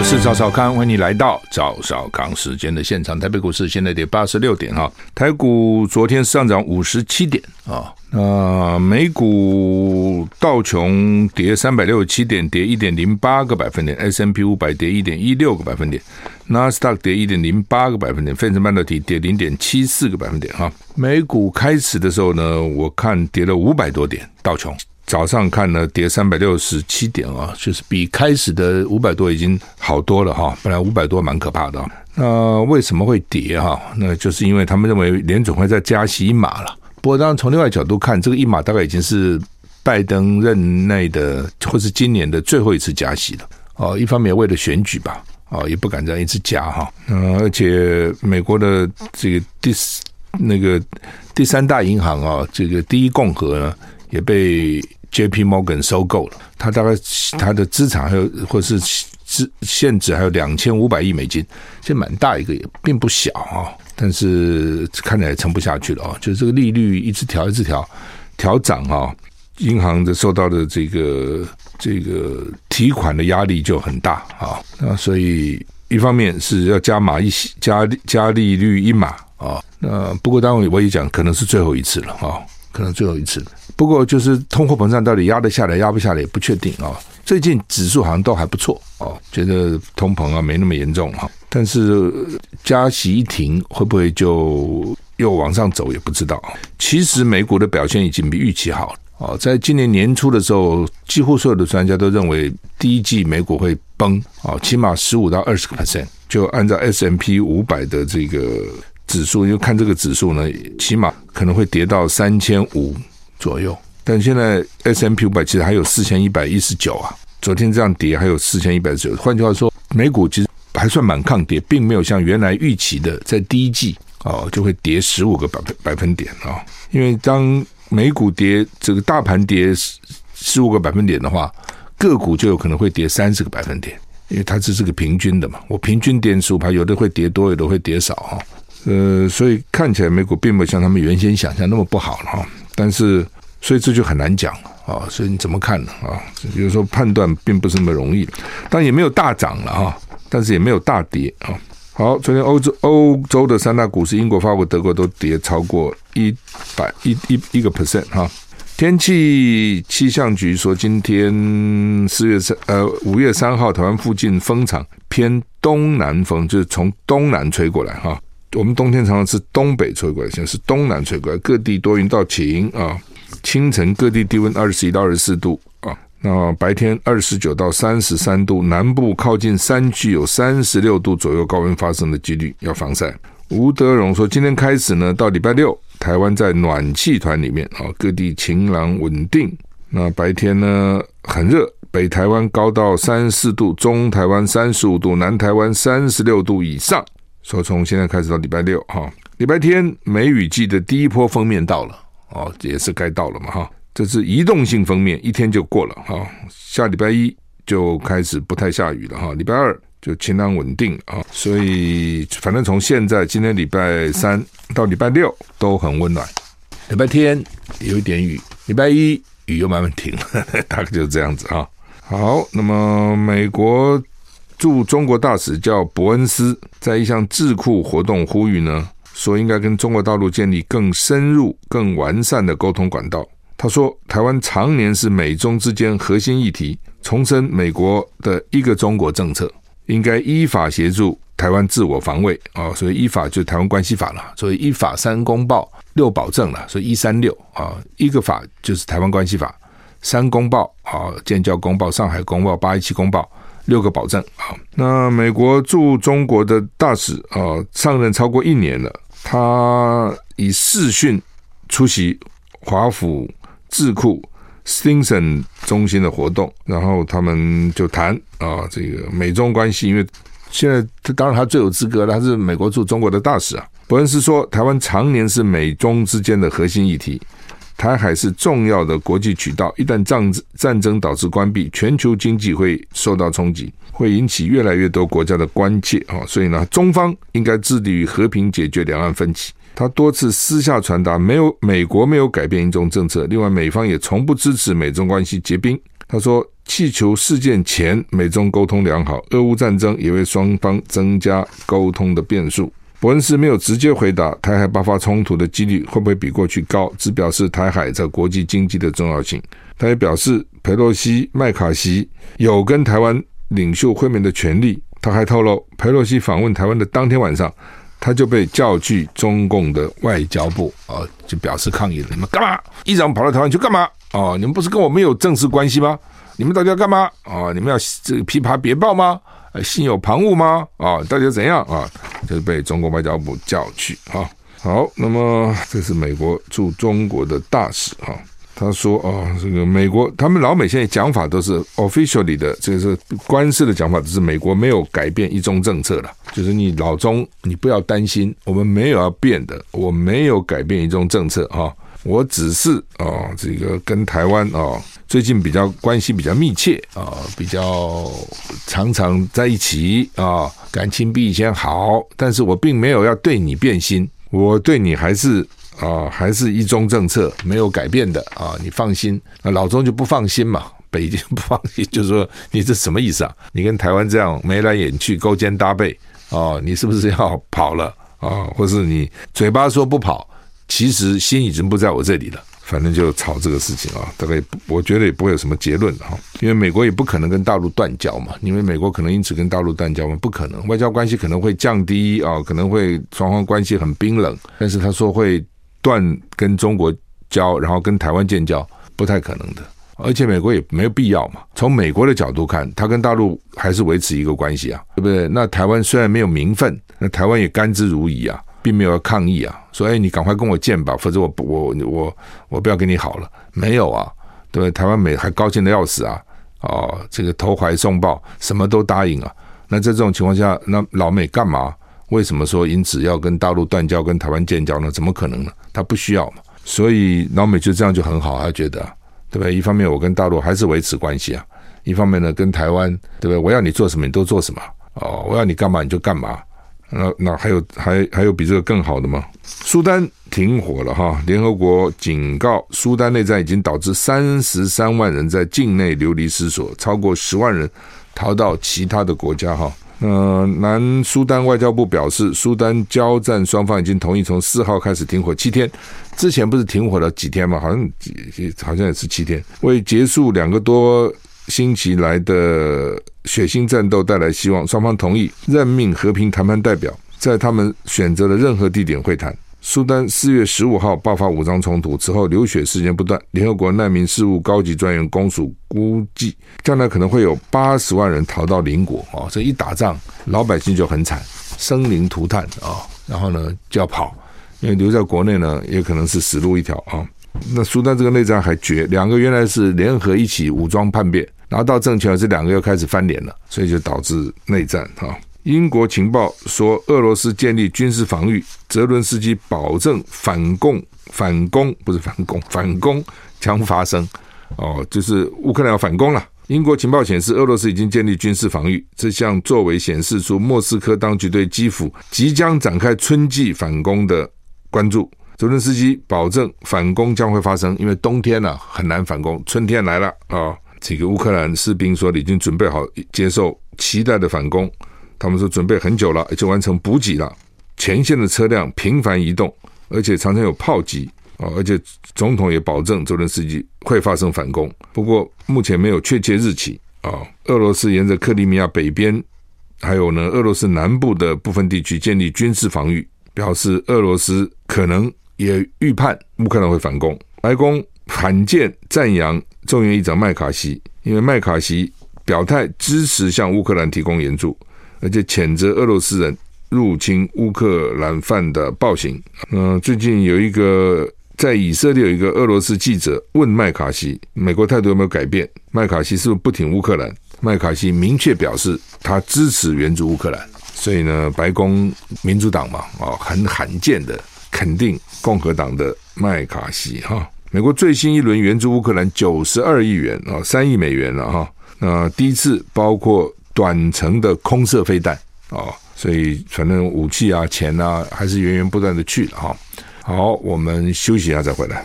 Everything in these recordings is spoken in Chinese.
我是赵少康，欢迎你来到赵少康时间的现场。台北股市现在跌八十六点哈，台股昨天上涨五十七点啊。那美股道琼跌三百六十七点，跌一点零八个百分点；S&P 五百跌一点一六个百分点；纳斯达克跌一点零八个百分点；费城半导体跌零点七四个百分点。哈，美股开始的时候呢，我看跌了五百多点，道琼。早上看呢，跌三百六十七点啊，就是比开始的五百多已经好多了哈。本来五百多蛮可怕的，那为什么会跌哈？那就是因为他们认为联准会再加息一码了。不过当然从另外角度看，这个一码大概已经是拜登任内的或是今年的最后一次加息了。哦，一方面为了选举吧，哦，也不敢这样一直加哈。嗯，而且美国的这个第那个第三大银行啊，这个第一共和呢，也被。J.P. Morgan 收购了，他大概他的资产还有或是资现值还有两千五百亿美金，这蛮大一个，也并不小啊。但是看起来撑不下去了啊，就是这个利率一直调一直调调涨啊，银行的受到的这个这个提款的压力就很大啊。那所以一方面是要加码一加加利率一码啊，那不过当然我也讲可能是最后一次了啊。可能最后一次，不过就是通货膨胀到底压得下来压不下来也不确定啊。最近指数好像都还不错哦，觉得通膨啊没那么严重哈。但是加息一停，会不会就又往上走也不知道。其实美股的表现已经比预期好哦。在今年年初的时候，几乎所有的专家都认为第一季美股会崩哦，起码十五到二十个 percent。就按照 S M P 五百的这个。指数，因为看这个指数呢，起码可能会跌到三千五左右。但现在 S M P 五百其实还有四千一百一十九啊，昨天这样跌还有四千一百九。换句话说，美股其实还算蛮抗跌，并没有像原来预期的在第一季哦就会跌十五个百分百分点啊。因为当美股跌，这个大盘跌十五个百分点的话，个股就有可能会跌三十个百分点，因为它这是个平均的嘛。我平均点数盘，有的会跌多，有的会跌少哈。呃，所以看起来美股并没有像他们原先想象那么不好了哈，但是所以这就很难讲啊，所以你怎么看呢啊？比如说判断并不是那么容易，但也没有大涨了哈，但是也没有大跌啊。好，昨天欧洲欧洲的三大股市，英国、法国、德国都跌超过一百一一一个 percent 哈。天气气象局说，今天四月三呃五月三号，台湾附近风场偏东南风，就是从东南吹过来哈。我们冬天常常是东北吹过来，现在是东南吹过来，各地多云到晴啊。清晨各地低温二十一到二十四度啊，那白天二十九到三十三度，南部靠近山区有三十六度左右高温发生的几率，要防晒。吴德荣说，今天开始呢，到礼拜六，台湾在暖气团里面啊，各地晴朗稳定。那白天呢很热，北台湾高到三十四度，中台湾三十五度，南台湾三十六度以上。说从现在开始到礼拜六哈，礼拜天梅雨季的第一波封面到了哦，也是该到了嘛哈。这是移动性封面，一天就过了哈。下礼拜一就开始不太下雨了哈，礼拜二就晴朗稳定啊。所以反正从现在今天礼拜三到礼拜六都很温暖，礼拜天有一点雨，礼拜一雨又慢慢停了，大概就是这样子哈。好，那么美国。驻中国大使叫伯恩斯，在一项智库活动呼吁呢，说应该跟中国大陆建立更深入、更完善的沟通管道。他说，台湾常年是美中之间核心议题，重申美国的一个中国政策，应该依法协助台湾自我防卫啊。所以依法就台湾关系法了，所以依法三公报六保证了，所以一三六啊，一个法就是台湾关系法，三公报啊，建交公报、上海公报、八一七公报。六个保证啊！那美国驻中国的大使啊，上任超过一年了。他以视讯出席华府智库 Stimson 中心的活动，然后他们就谈啊，这个美中关系。因为现在他当然他最有资格了，他是美国驻中国的大使啊。伯恩斯说，台湾常年是美中之间的核心议题。台海是重要的国际渠道，一旦战战争导致关闭，全球经济会受到冲击，会引起越来越多国家的关切啊！所以呢，中方应该致力于和平解决两岸分歧。他多次私下传达，没有美国没有改变一中政策，另外美方也从不支持美中关系结冰。他说，气球事件前美中沟通良好，俄乌战争也为双方增加沟通的变数。伯恩斯没有直接回答台海爆发冲突的几率会不会比过去高，只表示台海在国际经济的重要性。他也表示，佩洛西、麦卡锡有跟台湾领袖会面的权利。他还透露，佩洛西访问台湾的当天晚上，他就被叫去中共的外交部啊，就表示抗议了。你们干嘛？议长跑到台湾去干嘛？哦，你们不是跟我们有正式关系吗？你们到底要干嘛？啊，你们要这个琵琶别抱吗？心有旁骛吗？啊，到底怎样啊？就是被中国外交部叫去啊。好，那么这是美国驻中国的大使哈，他说啊，这个美国他们老美现在讲法都是 officially 的，这个是官式的讲法，就是美国没有改变一中政策了。就是你老中，你不要担心，我们没有要变的，我没有改变一中政策哈。我只是啊，这个跟台湾啊。最近比较关系比较密切啊，比较常常在一起啊，感情比以前好。但是我并没有要对你变心，我对你还是啊，还是一中政策没有改变的啊，你放心。那老钟就不放心嘛，北京不放心，就说你这什么意思啊？你跟台湾这样眉来眼去、勾肩搭背啊，你是不是要跑了啊？或是你嘴巴说不跑，其实心已经不在我这里了。反正就吵这个事情啊，大概我觉得也不会有什么结论哈，因为美国也不可能跟大陆断交嘛，因为美国可能因此跟大陆断交嘛，不可能，外交关系可能会降低啊，可能会双方关系很冰冷，但是他说会断跟中国交，然后跟台湾建交，不太可能的，而且美国也没有必要嘛。从美国的角度看，他跟大陆还是维持一个关系啊，对不对？那台湾虽然没有名分，那台湾也甘之如饴啊。并没有要抗议啊，说哎，你赶快跟我见吧，否则我我我我不要跟你好了。没有啊，对？台湾美还高兴的要死啊，哦，这个投怀送抱，什么都答应啊。那在这种情况下，那老美干嘛？为什么说因此要跟大陆断交，跟台湾建交呢？怎么可能呢？他不需要嘛。所以老美就这样就很好，他觉得对不对？一方面我跟大陆还是维持关系啊，一方面呢跟台湾对不对？我要你做什么你都做什么哦，我要你干嘛你就干嘛。那那还有还还有比这个更好的吗？苏丹停火了哈，联合国警告，苏丹内战已经导致三十三万人在境内流离失所，超过十万人逃到其他的国家哈。呃，南苏丹外交部表示，苏丹交战双方已经同意从四号开始停火七天，之前不是停火了几天吗？好像几好像也是七天，为结束两个多星期来的血腥战斗带来希望，双方同意任命和平谈判代表，在他们选择的任何地点会谈。苏丹四月十五号爆发武装冲突，此后流血事件不断。联合国难民事务高级专员公署估计，将来可能会有八十万人逃到邻国啊！这一打仗，老百姓就很惨，生灵涂炭啊！然后呢，就要跑，因为留在国内呢，也可能是死路一条啊！那苏丹这个内战还绝，两个原来是联合一起武装叛变。拿到政权，这两个又开始翻脸了，所以就导致内战哈。英国情报说，俄罗斯建立军事防御，泽伦斯基保证反攻，反攻不是反攻，反攻将发生。哦，就是乌克兰要反攻了。英国情报显示，俄罗斯已经建立军事防御，这项作为显示出莫斯科当局对基辅即将展开春季反攻的关注。泽伦斯基保证反攻将会发生，因为冬天呢、很难反攻，春天来了啊。这个乌克兰士兵说，已经准备好接受期待的反攻。他们说准备很久了，就完成补给了。前线的车辆频繁移动，而且常常有炮击啊！而且总统也保证泽连斯基会发生反攻。不过目前没有确切日期啊。俄罗斯沿着克里米亚北边，还有呢俄罗斯南部的部分地区建立军事防御，表示俄罗斯可能也预判乌克兰会反攻。白宫罕见赞扬。众议院议长麦卡锡，因为麦卡锡表态支持向乌克兰提供援助，而且谴责俄罗斯人入侵乌克兰犯的暴行。嗯、最近有一个在以色列有一个俄罗斯记者问麦卡锡，美国态度有没有改变？麦卡锡是不是不挺乌克兰？麦卡锡明确表示他支持援助乌克兰。所以呢，白宫民主党嘛，啊，很罕见的肯定共和党的麦卡锡哈。美国最新一轮援助乌克兰九十二亿元啊，三亿美元了哈。那第一次包括短程的空射飞弹啊，所以反正武器啊、钱啊，还是源源不断的去了哈。好，我们休息一下再回来。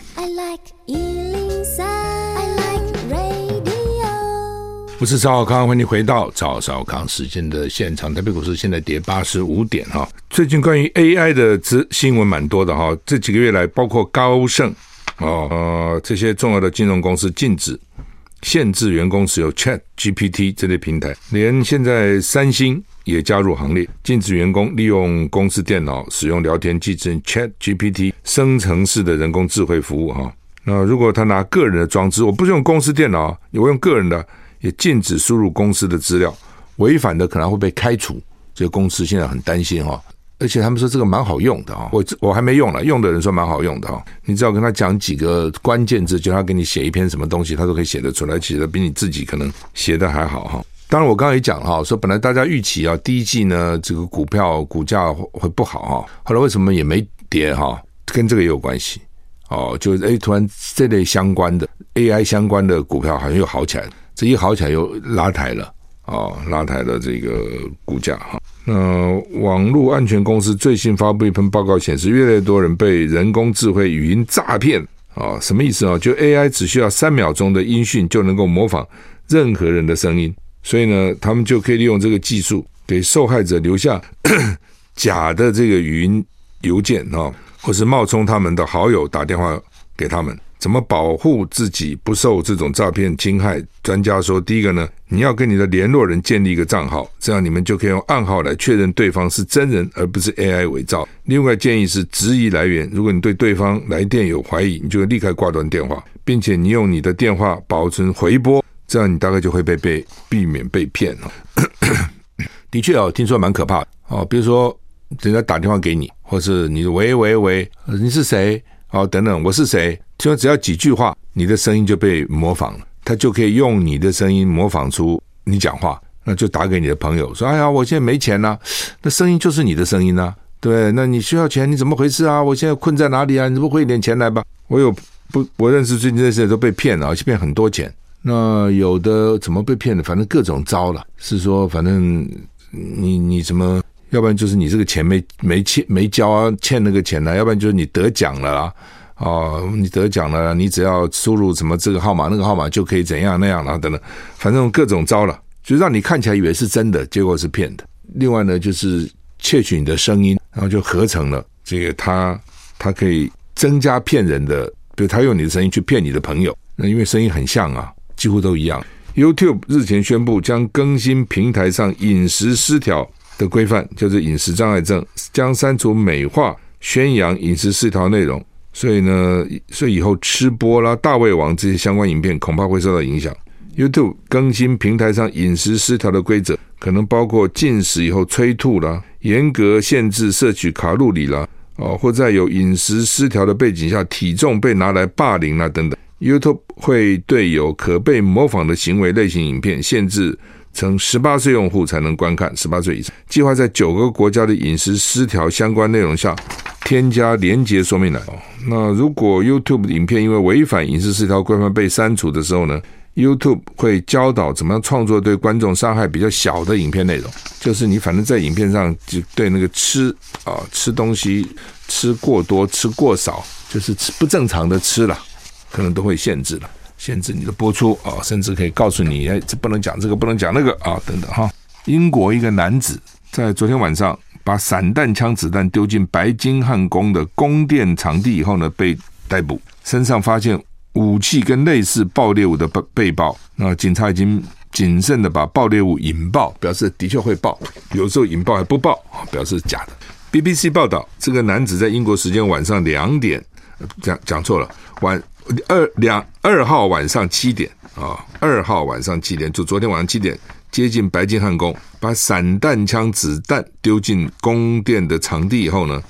我是赵少康，欢迎回到赵少康时间的现场。台北股市现在跌八十五点哈。最近关于 AI 的资新闻蛮多的哈。这几个月来，包括高盛哦呃这些重要的金融公司禁止限制员工使用 Chat GPT 这类平台，连现在三星也加入行列，禁止员工利用公司电脑使用聊天机器 Chat GPT 生成式的人工智慧服务哈。那如果他拿个人的装置，我不是用公司电脑，我用个人的。也禁止输入公司的资料，违反的可能会被开除。这个公司现在很担心哈，而且他们说这个蛮好用的啊，我我还没用了，用的人说蛮好用的哈。你只要跟他讲几个关键字，就他给你写一篇什么东西，他都可以写得出来，写的比你自己可能写的还好哈。当然我刚刚也讲哈，说本来大家预期啊，第一季呢这个股票股价会不好哈，后来为什么也没跌哈？跟这个也有关系哦，就哎突然这类相关的 AI 相关的股票好像又好起来。这一好起来又拉抬了哦，拉抬了这个股价哈。那网络安全公司最新发布一份报告显示，越来越多人被人工智慧语音诈骗啊，什么意思啊？就 AI 只需要三秒钟的音讯就能够模仿任何人的声音，所以呢，他们就可以利用这个技术给受害者留下 假的这个语音邮件啊，或是冒充他们的好友打电话给他们。怎么保护自己不受这种诈骗侵害？专家说，第一个呢，你要跟你的联络人建立一个账号，这样你们就可以用暗号来确认对方是真人而不是 AI 伪造。另外建议是质疑来源，如果你对对方来电有怀疑，你就立刻挂断电话，并且你用你的电话保存回拨，这样你大概就会被被避免被骗了。的确哦，听说蛮可怕的哦，比如说人家打电话给你，或是你喂喂喂，你是谁？哦，等等，我是谁？听说只要几句话，你的声音就被模仿了，他就可以用你的声音模仿出你讲话，那就打给你的朋友说：“哎呀，我现在没钱呐、那声音就是你的声音呐、啊，对，那你需要钱，你怎么回事啊？我现在困在哪里啊？你怎么汇点钱来吧？”我有不，我认识最近这些人都被骗了，而且骗很多钱。那有的怎么被骗的？反正各种招了，是说反正你你怎么，要不然就是你这个钱没没欠没交啊，欠那个钱呢、要不然就是你得奖了啦。哦，你得奖了，你只要输入什么这个号码那个号码就可以怎样那样了等等，反正各种招了，就让你看起来以为是真的，结果是骗的。另外呢，就是窃取你的声音，然后就合成了这个他他可以增加骗人的，比如他用你的声音去骗你的朋友，那因为声音很像啊，几乎都一样。YouTube 日前宣布将更新平台上饮食失调的规范，就是饮食障碍症，将删除美化宣扬饮食失调内容。所以呢，所以以后吃播啦、大胃王这些相关影片恐怕会受到影响。YouTube 更新平台上饮食失调的规则，可能包括进食以后催吐啦、严格限制摄取卡路里啦，哦，或在有饮食失调的背景下，体重被拿来霸凌啦等等。YouTube 会对有可被模仿的行为类型影片限制成十八岁用户才能观看，十八岁以上。计划在九个国家的饮食失调相关内容下。添加连接说明栏。那如果 YouTube 影片因为违反饮食失调规范被删除的时候呢？YouTube 会教导怎么样创作对观众伤害比较小的影片内容。就是你反正在影片上就对那个吃啊吃东西吃过多吃过少，就是吃不正常的吃了，可能都会限制了，限制你的播出啊，甚至可以告诉你哎，这不能讲这个，不能讲那个啊，等等哈。英国一个男子在昨天晚上。把散弹枪子弹丢进白金汉宫的宫殿场地以后呢，被逮捕，身上发现武器跟类似爆裂物的被被爆。那警察已经谨慎的把爆裂物引爆，表示的确会爆，有时候引爆还不爆，表示假的。BBC 报道，这个男子在英国时间晚上两点，讲讲错了，晚二两二号晚上七点啊，二号晚上七点，就昨天晚上七点。接近白金汉宫，把散弹枪子弹丢进宫殿的场地以后呢，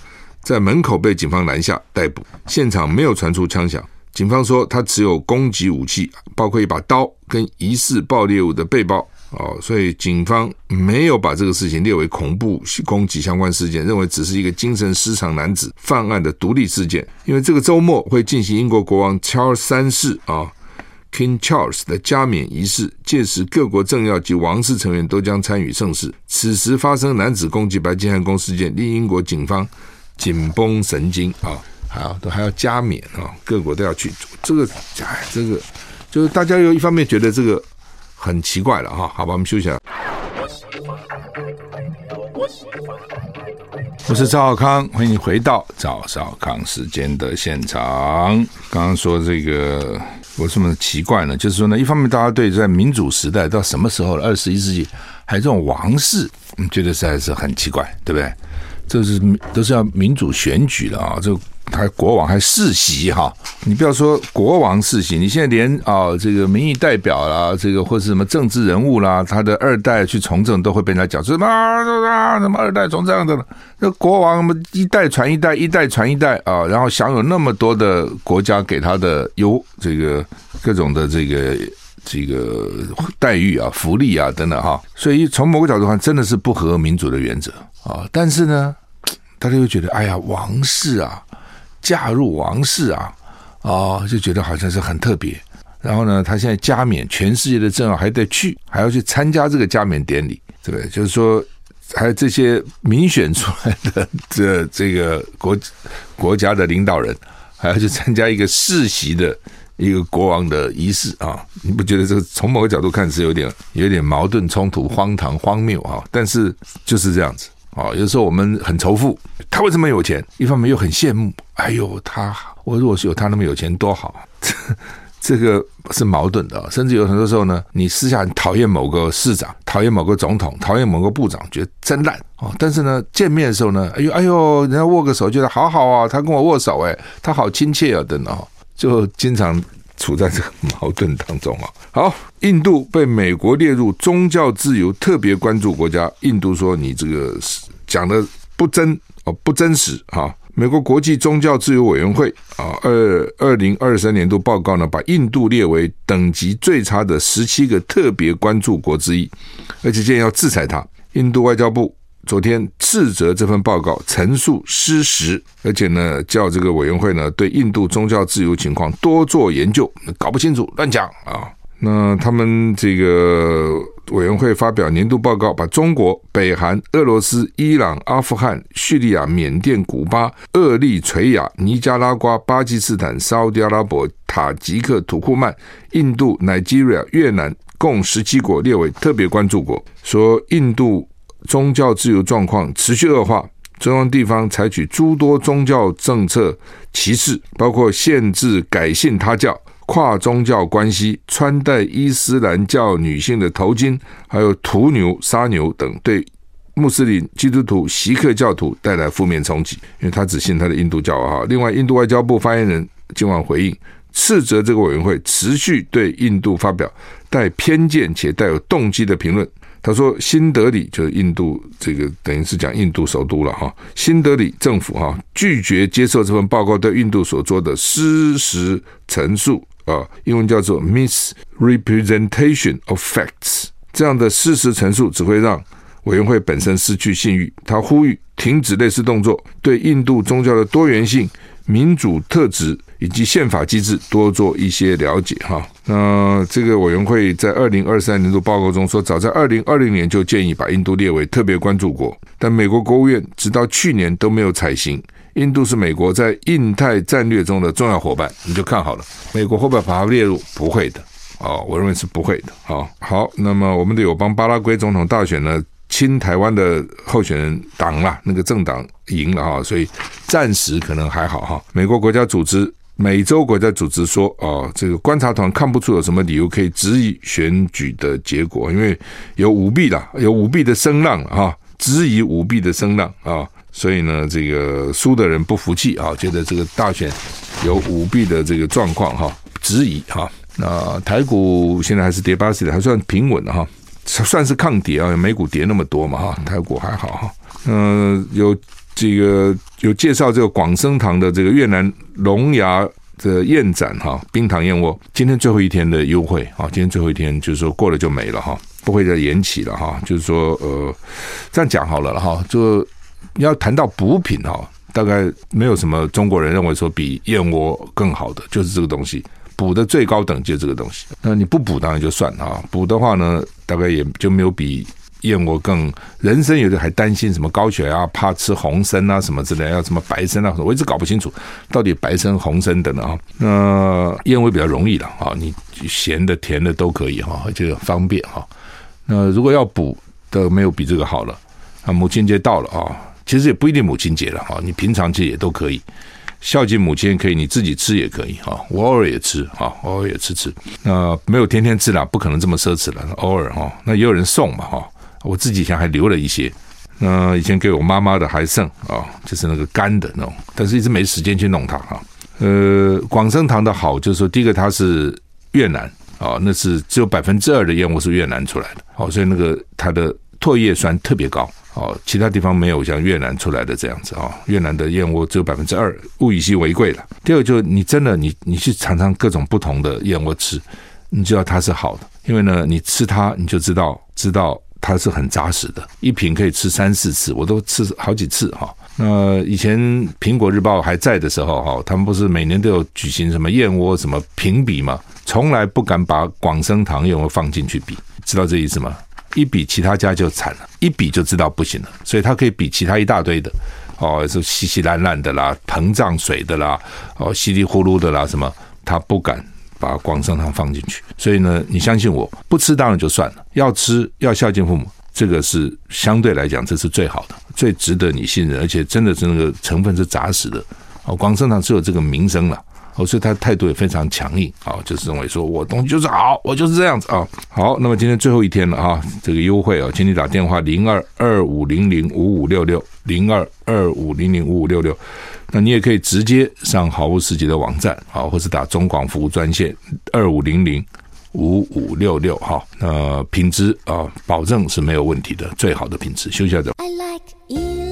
在门口被警方拦下逮捕，现场没有传出枪响。警方说他持有攻击武器，包括一把刀跟疑似爆裂物的背包。哦，所以警方没有把这个事情列为恐怖攻击相关事件，认为只是一个精神失常男子犯案的独立事件。因为这个周末会进行英国国王 Charles 三世啊 King Charles 的加冕仪式，届时各国政要及王室成员都将参与盛事。此时发生男子攻击白金汉宫事件，令英国警方紧绷神经啊，还要都还要加冕啊，各国都要去做这个，哎，这个就是大家又一方面觉得这个。很奇怪了哈，好吧，我们休息一下。我是赵少康，欢迎回到赵少康时间的现场。刚刚说这个为什么奇怪呢？就是说呢，一方面大家对在民主时代到什么时候了，二十一世纪还有这种王室，嗯，觉得实在是很奇怪，对不对？这是都是要民主选举了啊，这。还国王还世袭哈，你不要说国王世袭，你现在连啊、这个民意代表啦，这个或是什么政治人物啦，他的二代去从政都会被人家讲什么啊什么二代从政的，那国王什么一代传一代，一代传一代啊，然后享有那么多的国家给他的优这个各种的这个这个待遇啊、福利啊等等哈，所以从某个角度看，真的是不合民主的原则啊。但是呢，大家又觉得哎呀，王室啊。嫁入王室啊，哦，就觉得好像是很特别。然后呢，他现在加冕，全世界的政要还得去，还要去参加这个加冕典礼，对不对？就是说，还有这些民选出来的这这个国国家的领导人，还要去参加一个世袭的一个国王的仪式啊！你不觉得这个从某个角度看是有点有点矛盾冲突、荒唐荒谬啊？但是就是这样子。啊，有时候我们很仇富，他为什么有钱？一方面又很羡慕，哎呦，他我如果是有他那么有钱多好，这 这个是矛盾的。甚至有很多时候呢，你私下讨厌某个市长，讨厌某个总统，讨厌某个部长，觉得真烂哦。但是呢，见面的时候呢，哎呦哎呦，人家握个手，觉得好好啊，他跟我握手，哎，他好亲切啊，等等，就经常处在这个矛盾当中啊。好，印度被美国列入宗教自由特别关注国家，印度说你这个。讲的不真哦，不真实哈。美国国际宗教自由委员会啊，二二零二三年度报告呢，把印度列为等级最差的十七个特别关注国之一，而且建议要制裁他。印度外交部昨天斥责这份报告陈述失实，而且呢，叫这个委员会呢，对印度宗教自由情况多做研究，搞不清楚乱讲啊。那他们这个委员会发表年度报告，把中国、北韩、俄罗斯、伊朗、阿富汗、叙利亚、缅甸、古巴、厄立垂亚、尼加拉瓜、巴基斯坦、沙乌地阿拉伯、塔吉克、土库曼、印度、Nigeria、越南共十七国列为特别关注国，说印度宗教自由状况持续恶化，中央地方采取诸多宗教政策歧视，包括限制改信他教。跨宗教关系、穿戴伊斯兰教女性的头巾，还有屠牛、杀牛等，对穆斯林、基督徒、锡克教徒带来负面冲击。因为他只信他的印度教啊。另外，印度外交部发言人今晚回应，斥责这个委员会持续对印度发表带偏见且带有动机的评论。他说：“新德里就是印度这个，等于是讲印度首都了哈。新德里政府哈拒绝接受这份报告对印度所做的事实陈述。”啊，英文叫做 misrepresentation of facts，这样的事实陈述只会让委员会本身失去信誉。他呼吁停止类似动作，对印度宗教的多元性、民主特质以及宪法机制多做一些了解。哈，那这个委员会在二零二三年度报告中说，早在二零二零年就建议把印度列为特别关注国，但美国国务院直到去年都没有采行。印度是美国在印太战略中的重要伙伴，你就看好了。美国会不会把它列入？不会的，哦，我认为是不会的。好，好，那么我们的友邦巴拉圭总统大选呢，亲台湾的候选人党啦，那个政党赢了哈，所以暂时可能还好哈。美国国家组织、美洲国家组织说，哦，这个观察团看不出有什么理由可以质疑选举的结果，因为有舞弊啦，有舞弊的声浪哈，质疑舞弊的声浪啊。所以呢，这个输的人不服气啊，觉得这个大选有舞弊的这个状况哈，质疑哈。那台股现在还是跌八十点，还算平稳的哈，算是抗跌啊，美股跌那么多嘛哈，台股还好哈。嗯，有这个有介绍这个广生堂的这个越南龙牙的燕盏哈，冰糖燕窝，今天最后一天的优惠啊，今天最后一天就是说过了就没了哈，不会再延期了哈。就是说呃，这样讲好了哈，就要谈到补品哈，大概没有什么中国人认为说比燕窝更好的，就是这个东西，补的最高等级这个东西。那你不补当然就算哈，补的话呢，大概也就没有比。燕窝更，人参有的还担心什么高血压，怕吃红参啊什么之类，要什么白参啊，我一直搞不清楚到底白参、红参等等啊。那燕窝比较容易了啊，你咸的、甜的都可以哈，而且方便哈。那如果要补的，没有比这个好了。啊，母亲节到了啊，其实也不一定母亲节了哈，你平常其实也都可以孝敬母亲，可以你自己吃也可以哈，我偶尔也吃哈，偶尔也吃吃。那没有天天吃了，不可能这么奢侈了，偶尔哈。那也有人送嘛哈。我自己以前还留了一些，那以前给我妈妈的还剩啊，就是那个干的那种，但是一直没时间去弄它哈。呃，广生堂的好就是说，第一个它是越南啊，那是只有百分之二的燕窝是越南出来的，哦，所以那个它的唾液酸特别高哦，其他地方没有像越南出来的这样子啊，越南的燕窝只有百分之二，物以稀为贵了。第二个就是你真的你你去尝尝各种不同的燕窝吃，你知道它是好的，因为呢，你吃它你就知道知道。它是很扎实的，一瓶可以吃三四次，我都吃好几次哈。那以前苹果日报还在的时候哈，他们不是每年都有举行什么燕窝什么评比吗？从来不敢把广生堂燕窝放进去比，知道这意思吗？一比其他家就惨了，一比就知道不行了。所以它可以比其他一大堆的哦，是稀稀烂烂的啦，膨胀水的啦，哦，稀里呼噜的啦，什么他不敢。把广生堂放进去，所以呢，你相信我，不吃当然就算了，要吃要孝敬父母，这个是相对来讲这是最好的，最值得你信任，而且真的是那个成分是扎实的。哦，广生堂只有这个名声了，哦，所以他态度也非常强硬，啊，就是认为说我东西就是好，我就是这样子啊。好，那么今天最后一天了啊，这个优惠啊，请你打电话零二二五零零五五六六零二二五零零五五六六。那你也可以直接上好物市集的网站，好，或是打中广服务专线二五零零五五六六，哈，那品质啊，保证是没有问题的，最好的品质。休息一下再。I like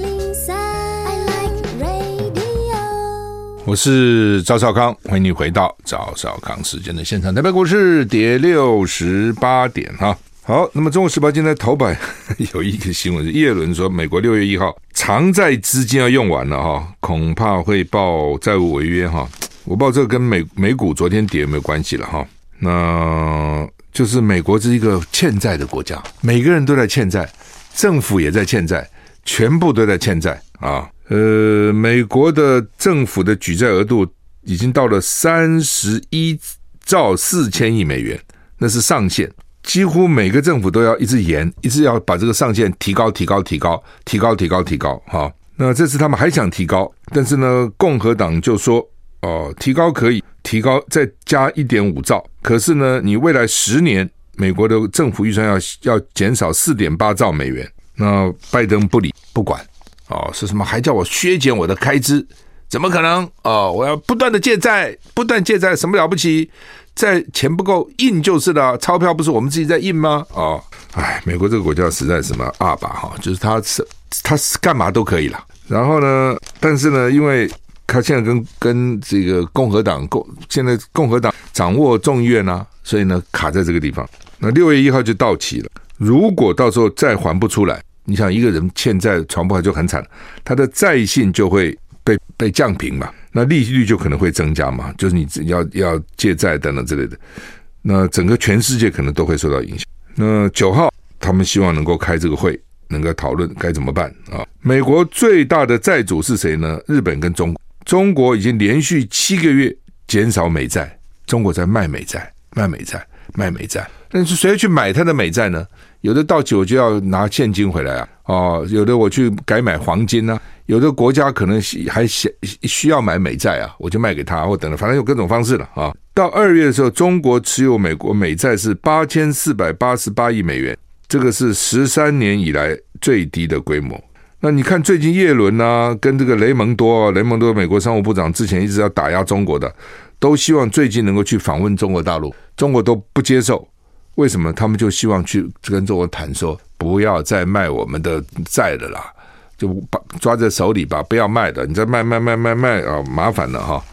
我是赵少康，欢迎你回到赵少康时间的现场。台北股市跌六十八点，哈。好，那么《中国时报》今天头版 有一个新闻，是叶伦说，美国六月一号长债资金要用完了哈，恐怕会报债务违约哈。我不知道这个跟美美股昨天跌有没有关系了哈。那就是美国是一个欠债的国家，每个人都在欠债，政府也在欠债，全部都在欠债啊。呃，美国的政府的举债额度已经到了三十一兆四千亿美元，那是上限。几乎每个政府都要一直延，一直要把这个上限提高、提高、提高、提高、提高、提高。哈，那这次他们还想提高，但是呢，共和党就说：哦，提高可以提高，再加一点五兆。可是呢，你未来十年美国的政府预算要要减少四点八兆美元。那拜登不理不管，哦，是什么？还叫我削减我的开支？怎么可能？哦，我要不断的借债，不断借债，什么了不起？在钱不够印就是了，钞票不是我们自己在印吗？哦，哎，美国这个国家实在什么二把哈，就是他是他是干嘛都可以了。然后呢，但是呢，因为他现在跟跟这个共和党共现在共和党掌握众议院啊，所以呢卡在这个地方。那六月一号就到期了，如果到时候再还不出来，你想一个人欠债传播就很惨，他的债信就会被被降平嘛。那利息率就可能会增加嘛，就是你要要借债等等之类的，那整个全世界可能都会受到影响。那九号他们希望能够开这个会，能够讨论该怎么办啊？美国最大的债主是谁呢？日本跟中国，中国已经连续七个月减少美债，中国在卖美债，卖美债，卖美债。但是谁去买他的美债呢？有的到期我就要拿现金回来啊，哦，有的我去改买黄金啊。有的国家可能还需需要买美债啊，我就卖给他，或等等，反正有各种方式了啊。到二月的时候，中国持有美国美债是八千四百八十八亿美元，这个是十三年以来最低的规模。那你看最近叶伦啊，跟这个雷蒙多，雷蒙多美国商务部长之前一直要打压中国的，都希望最近能够去访问中国大陆，中国都不接受。为什么？他们就希望去跟中国谈说，不要再卖我们的债了啦。就把抓在手里吧，不要卖的，你再卖卖卖卖卖啊，麻烦了哈。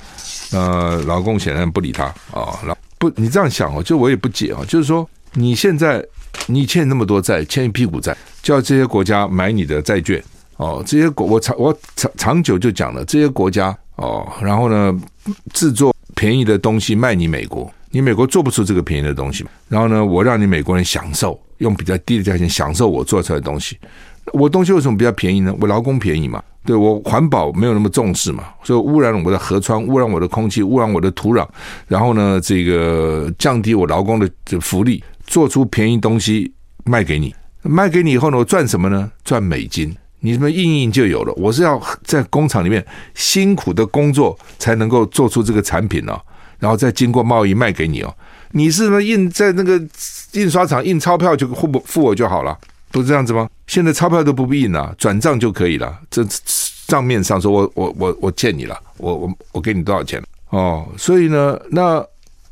呃，老公显然不理他啊，哦、不，你这样想哦，就我也不解啊，就是说你现在你欠那么多债，欠一屁股债，叫这些国家买你的债券哦，这些国我长我长长久就讲了，这些国家哦，然后呢，制作便宜的东西卖你美国，你美国做不出这个便宜的东西，然后呢，我让你美国人享受用比较低的价钱享受我做出来的东西，我东西为什么比较便宜呢？我劳工便宜嘛。对，我环保没有那么重视嘛，所以污染了我的河川，污染我的空气，污染我的土壤，然后呢，这个降低我劳工的福利，做出便宜东西卖给你，卖给你以后呢，我赚什么呢？赚美金，你什么印印就有了。我是要在工厂里面辛苦的工作才能够做出这个产品哦，然后再经过贸易卖给你哦。你是什么印在那个印刷厂印钞票就付不付我就好了。不是这样子吗？现在钞票都不必印了，转账就可以了。这账面上说我我我我欠你了，我我我给你多少钱哦？所以呢，那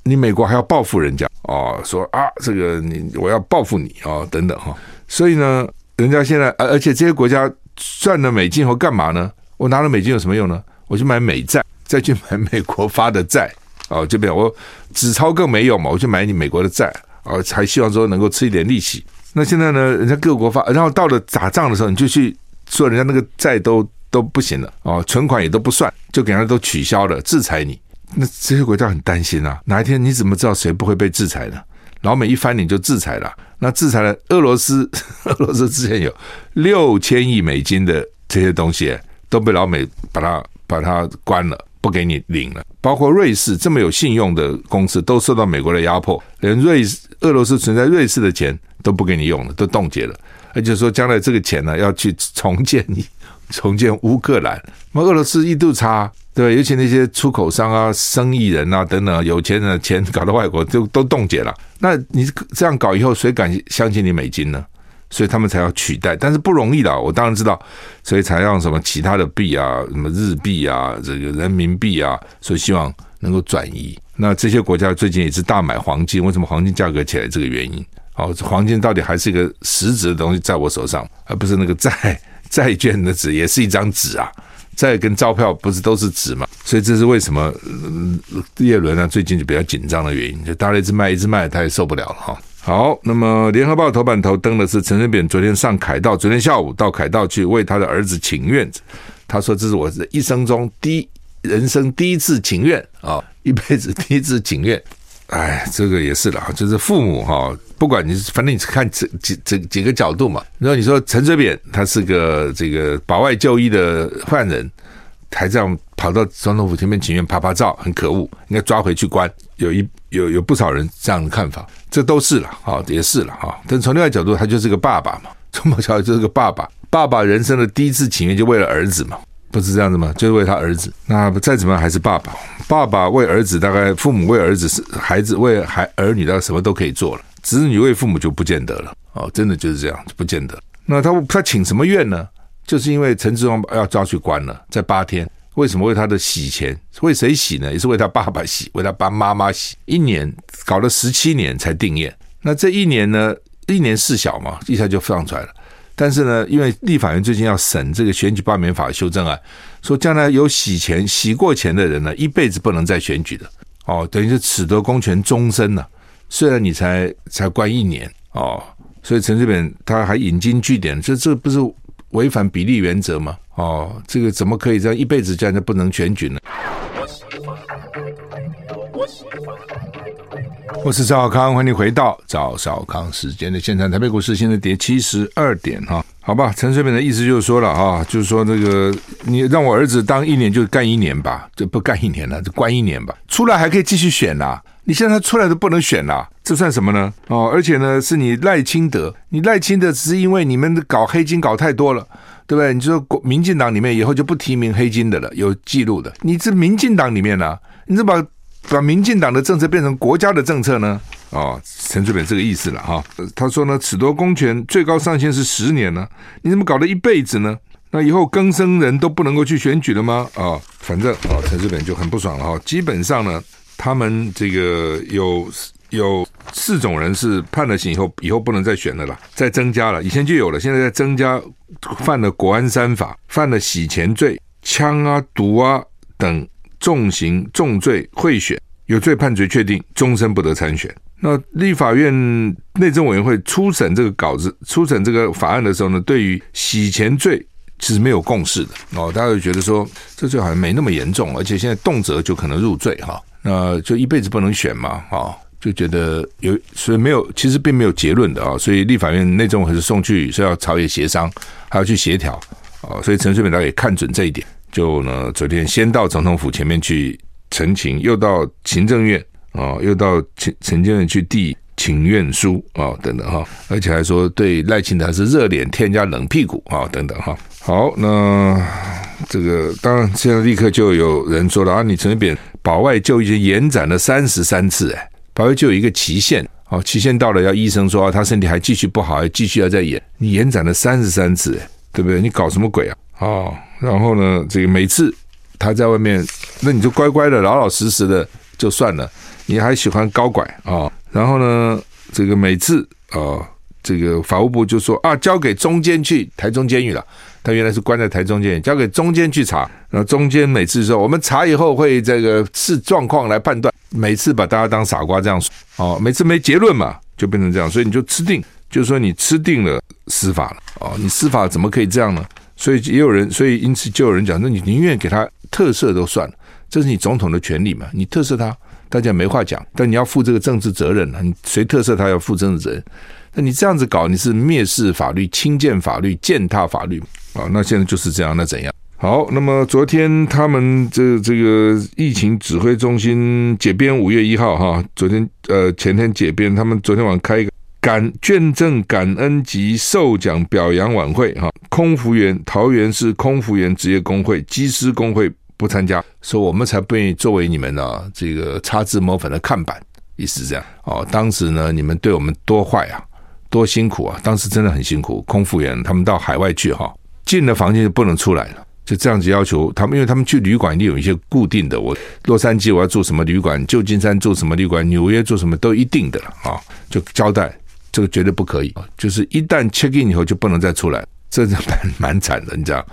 你美国还要报复人家哦？说啊，这个你我要报复你、哦，等等哈。所以呢，人家现在而而且这些国家赚了美金后干嘛呢？我拿了美金有什么用呢？我去买美债，再去买美国发的债哦，这边我纸钞更没用嘛，我去买你美国的债啊，还希望说能够吃一点利息。那现在呢？人家各国发，然后到了打仗的时候，你就去说人家那个债都都不行了哦，存款也都不算，就给人家都取消了，制裁你。那这些国家很担心啊，哪一天你怎么知道谁不会被制裁呢？老美一翻脸就制裁了，那制裁了俄罗斯，俄罗斯之前有六千亿美金的这些东西都被老美把它把它关了，不给你领了。包括瑞士这么有信用的公司都受到美国的压迫，连瑞士俄罗斯存在瑞士的钱。都不给你用了，都冻结了，而且说将来这个钱呢要去重建你，重建乌克兰。那俄罗斯一度差，对？尤其那些出口商啊、生意人啊等等，有钱人的钱搞到外国就都冻结了。那你这样搞以后，谁敢相信你美金呢？所以他们才要取代，但是不容易的。我当然知道，所以才让什么其他的币啊，什么日币啊，这个人民币啊，所以希望能够转移。那这些国家最近也是大买黄金，为什么黄金价格起来？这个原因。哦，黄金到底还是一个实质的东西在我手上，而不是那个债债券的纸，也是一张纸啊。债跟钞票不是都是纸嘛？所以这是为什么叶伦呢最近就比较紧张的原因，就大家一直卖一直卖，他也受不了了哈。好，那么联合报头版头登的是陈水扁昨天上凯道，昨天下午到凯道去为他的儿子请愿，他说这是我的一生中第人生第一次请愿 啊，一辈子第一次请愿。哎，这个也是了，就是父母哈，不管你反正你是看这几这几个角度嘛。然后你说陈水扁他是个这个保外就医的犯人，还这样跑到总统府前面请愿拍拍照，很可恶，应该抓回去关。有一有有不少人这样的看法，这都是了哈，也是了哈。但从另外角度，他就是个爸爸嘛，从小小就是个爸爸，爸爸人生的第一次请愿就为了儿子嘛。不是这样子吗？就是为他儿子。那再怎么样还是爸爸。爸爸为儿子，大概父母为儿子是孩子为孩儿女，大概什么都可以做了。子女为父母就不见得了。哦，真的就是这样，就不见得。那他他请什么愿呢？就是因为陈致双要抓去关了，在八天。为什么为他的洗钱？为谁洗呢？也是为他爸爸洗，为他爸妈妈洗。一年搞了十七年才定谳。那这一年呢？一年事小嘛，一下就放出来了。但是呢，因为立法院最近要审这个选举罢免法修正案，说将来有洗钱、洗过钱的人呢，一辈子不能再选举的哦，等于是褫夺公权终身了。虽然你才才关一年哦，所以陈水扁他还引经据典，这这不是违反比例原则嘛？哦，这个怎么可以这样一辈子这样就不能选举呢？我是赵少康，欢迎回到赵少康时间的现场。台北股市现在跌七十二点哈，好吧。陈水扁的意思就是说了哈，就是说这个你让我儿子当一年就干一年吧，就不干一年了，就关一年吧。出来还可以继续选呐，你现在出来都不能选了，这算什么呢？哦，而且呢，是你赖清德，你赖清德只是因为你们搞黑金搞太多了，对不对？你就说国民进党里面以后就不提名黑金的了，有记录的。你这民进党里面呢、你怎么把？把民进党的政策变成国家的政策呢？哦，陈水扁这个意思了哈。他说呢，褫夺公权最高上限是十年呢，你怎么搞了一辈子呢？那以后更生人都不能够去选举了吗？啊、哦，反正啊，陈、哦、水扁就很不爽了哈。基本上呢，他们这个有有四种人是判了刑以后，以后不能再选的了，再增加了，以前就有了，现在在增加，犯了国安三法，犯了洗钱罪、枪啊、毒啊等。重刑重罪贿选，有罪判决确定，终身不得参选。那立法院内政委员会初审这个稿子、初审这个法案的时候呢，对于洗钱罪其实没有共识的。哦，大家就觉得说这罪好像没那么严重，而且现在动辄就可能入罪哈，那就一辈子不能选嘛啊，就觉得有所以没有，其实并没有结论的啊，所以立法院内政还是送去说要朝野协商，还要去协调。啊，所以陈水扁导也看准这一点，就呢昨天先到总统府前面去陈情，又到行政院。啊，又到陈陈建院去递请愿书啊，等等哈，而且还说对赖清德是热脸贴加冷屁股啊，等等哈。好，那这个当然现在立刻就有人说了啊，你陈水扁保外就医延展了三十三次，哎，保外就有一个期限，哦，期限到了要医生说啊他身体还继续不好，还继续要再延，你延展了三十三次，对不对？你搞什么鬼啊？哦，然后呢，这个每次他在外面，那你就乖乖的、老老实实的就算了。你还喜欢高拐啊？然后呢，这个每次啊，这个法务部就说啊，交给中监去台中监狱了。他原来是关在台中监狱，交给中监去查。然后中监每次说，我们查以后会这个视状况来判断。每次把大家当傻瓜这样说哦，每次没结论嘛，就变成这样。所以你就吃定，就是说你吃定了司法了哦。你司法怎么可以这样呢？所以也有人，所以因此就有人讲，那你宁愿给他特赦都算了，这是你总统的权利嘛，你特赦他。大家没话讲，但你要负这个政治责任啊！你谁特赦他要负政治责任？那你这样子搞，你是蔑视法律、轻贱法律、践踏法律啊！那现在就是这样，那怎样？好，那么昨天他们这这个疫情指挥中心解编五月一号哈，昨天呃前天解编，他们昨天晚上开一个感捐赠感恩及授奖表扬晚会哈，空服员桃园市空服员职业工会、机师工会。不参加，说我们才不愿意作为你们呢这个擦脂抹粉的看板，意思是这样哦。当时呢，你们对我们多坏啊，多辛苦啊！当时真的很辛苦，空服员他们到海外去哈，进了房间就不能出来了，就这样子要求他们，因为他们去旅馆一定有一些固定的，我洛杉矶我要住什么旅馆，旧金山住什么旅馆，纽约住什么都一定的了啊，就交代这个绝对不可以，就是一旦 check in 以后就不能再出来，这蛮蛮惨的，你知道。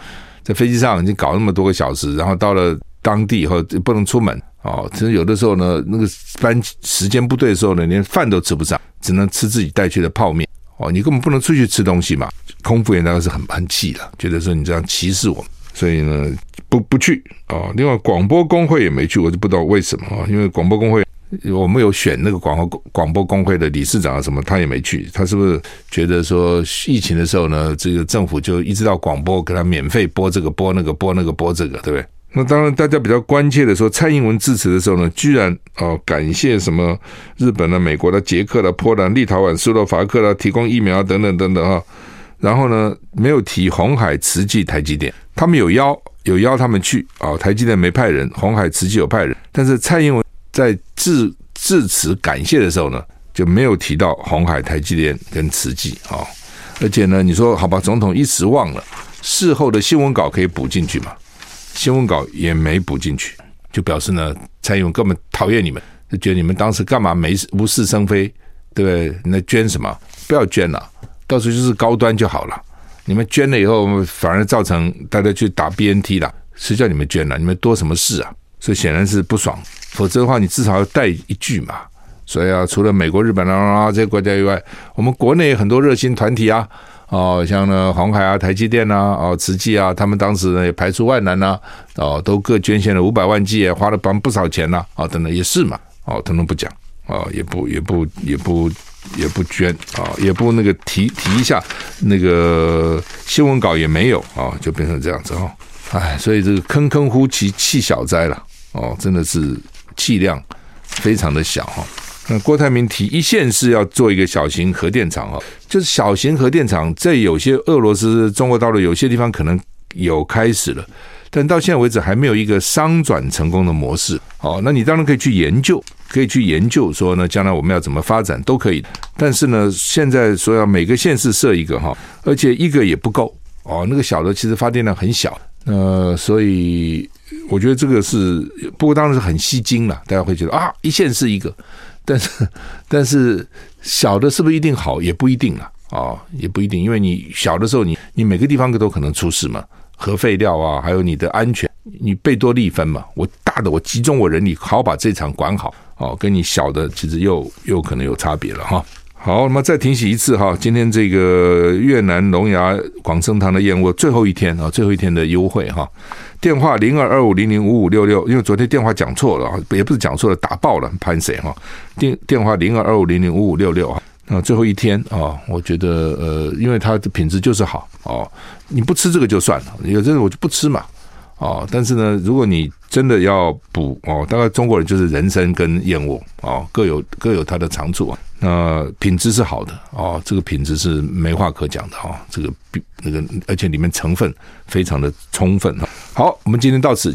在飞机上已经搞那么多个小时，然后到了当地以后不能出门哦。其实有的时候呢，那个班时间不对的时候呢，连饭都吃不上，只能吃自己带去的泡面哦。你根本不能出去吃东西嘛。空服员当时是很很气的，觉得说你这样歧视我，所以呢不不去啊。另外广播工会也没去，我就不知道为什么啊，因为广播工会。我们有选那个广播广播工会的理事长啊，什么他也没去，他是不是觉得说疫情的时候呢，这个政府就一直到广播给他免费播这个播那个播那个播这个，对不对？那当然，大家比较关切的说，蔡英文致辞的时候呢，居然哦感谢什么日本的、美国的、捷克的、波兰、立陶宛、斯洛伐克的提供疫苗等等等等啊，然后呢没有提红海、慈济、台积电，他们有邀有邀他们去啊，台积电没派人，红海、慈济有派人，但是蔡英文。在致致辞感谢的时候呢，就没有提到红海、台积电跟慈济啊，而且呢，你说好吧，总统一时忘了，事后的新闻稿可以补进去嘛？新闻稿也没补进去，就表示呢，蔡英文根本讨厌你们，就觉得你们当时干嘛没无事生非，对不对？那捐什么？不要捐了，到时候就是高端就好了。你们捐了以后，反而造成大家去打 BNT 了，谁叫你们捐了？你们多什么事啊？所以显然是不爽。否则的话，你至少要带一句嘛。所以啊，除了美国、日本啊这些国家以外，我们国内很多热心团体啊，哦，像呢鸿海啊、台积电啊、哦慈济啊，他们当时呢也排除万难呐，哦，都各捐献了五百万剂，花了帮不少钱呐，啊，等等也是嘛，哦，统统不讲，哦，也不也不也不也不捐。啊，也不那个提提一下那个新闻稿也没有。啊，就变成这样子哦，哎，所以这个坑坑乎其气小灾了，哦，真的是。气量非常的小哈，那郭台铭提一线是要做一个小型核电厂哈，就是小型核电厂在有些俄罗斯、中国大陆有些地方可能有开始了，但到现在为止还没有一个商转成功的模式。哦，那你当然可以去研究，可以去研究说呢，将来我们要怎么发展都可以。但是呢，现在说要每个县市设一个哈，而且一个也不够哦，那个小的其实发电量很小，呃，所以。我觉得这个是，不过当然是很吸睛了。大家会觉得啊，一线是一个，但是但是小的是不是一定好，也不一定了啊、也不一定，因为你小的时候你，你你每个地方都可能出事嘛，核废料啊，还有你的安全，你贝多利分嘛，我大的我集中我人力，好把这场管好哦，跟你小的其实又又可能有差别了哈。好，那么再提醒一次哈，今天这个越南龙牙广生堂的燕窝最后一天啊，最后一天的优惠哈，电话零二二五零零五五六六，因为昨天电话讲错了，也不是讲错了，打爆了，潘谁哈？电电话零二二五零零五五六六啊，那最后一天啊，我觉得呃，因为它的品质就是好哦，你不吃这个就算了，有这个我就不吃嘛。哦，但是呢，如果你真的要补哦，大概中国人就是人参跟燕窝哦，各有各有它的长处啊。那品质是好的哦，这个品质是没话可讲的哈、哦。这个比那个，而且里面成分非常的充分哈。好，我们今天到此。